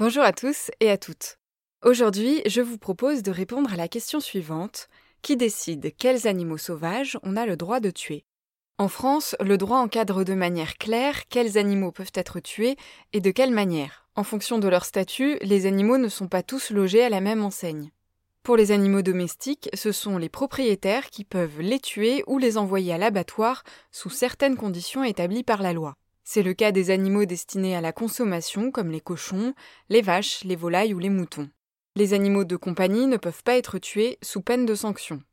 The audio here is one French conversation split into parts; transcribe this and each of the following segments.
Bonjour à tous et à toutes. Aujourd'hui, je vous propose de répondre à la question suivante. Qui décide quels animaux sauvages on a le droit de tuer? En France, le droit encadre de manière claire quels animaux peuvent être tués et de quelle manière. En fonction de leur statut, les animaux ne sont pas tous logés à la même enseigne. Pour les animaux domestiques, ce sont les propriétaires qui peuvent les tuer ou les envoyer à l'abattoir sous certaines conditions établies par la loi. C'est le cas des animaux destinés à la consommation comme les cochons, les vaches, les volailles ou les moutons. Les animaux de compagnie ne peuvent pas être tués sous peine de sanction.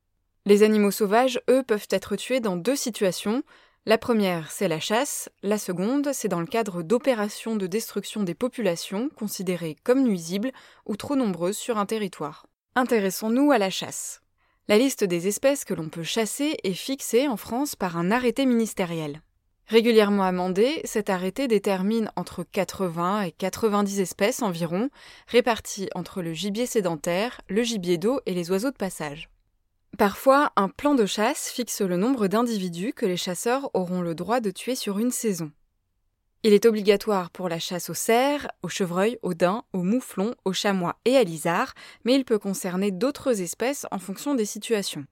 Les animaux sauvages, eux, peuvent être tués dans deux situations. La première, c'est la chasse, la seconde, c'est dans le cadre d'opérations de destruction des populations considérées comme nuisibles ou trop nombreuses sur un territoire. Intéressons-nous à la chasse. La liste des espèces que l'on peut chasser est fixée en France par un arrêté ministériel. Régulièrement amendé, cet arrêté détermine entre 80 et 90 espèces environ, réparties entre le gibier sédentaire, le gibier d'eau et les oiseaux de passage. Parfois, un plan de chasse fixe le nombre d'individus que les chasseurs auront le droit de tuer sur une saison. Il est obligatoire pour la chasse au cerf, au chevreuil, au daim, au mouflon, au chamois et à l'isard, mais il peut concerner d'autres espèces en fonction des situations.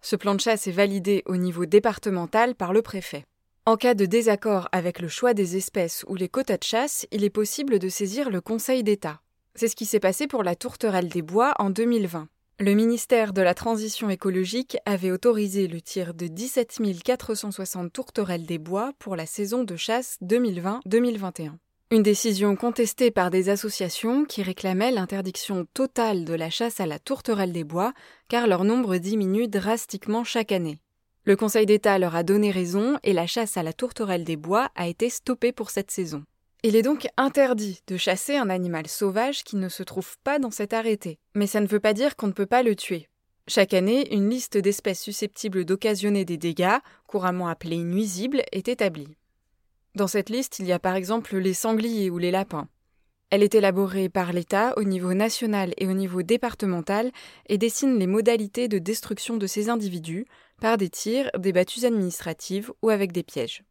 Ce plan de chasse est validé au niveau départemental par le préfet. En cas de désaccord avec le choix des espèces ou les quotas de chasse, il est possible de saisir le Conseil d'État. C'est ce qui s'est passé pour la tourterelle des bois en 2020. Le ministère de la Transition écologique avait autorisé le tir de 17 460 tourterelles des bois pour la saison de chasse 2020-2021. Une décision contestée par des associations qui réclamaient l'interdiction totale de la chasse à la tourterelle des bois car leur nombre diminue drastiquement chaque année. Le Conseil d'État leur a donné raison et la chasse à la tourterelle des bois a été stoppée pour cette saison. Il est donc interdit de chasser un animal sauvage qui ne se trouve pas dans cet arrêté, mais ça ne veut pas dire qu'on ne peut pas le tuer. Chaque année, une liste d'espèces susceptibles d'occasionner des dégâts, couramment appelées nuisibles, est établie. Dans cette liste, il y a par exemple les sangliers ou les lapins. Elle est élaborée par l'État au niveau national et au niveau départemental et dessine les modalités de destruction de ces individus par des tirs, des battues administratives ou avec des pièges.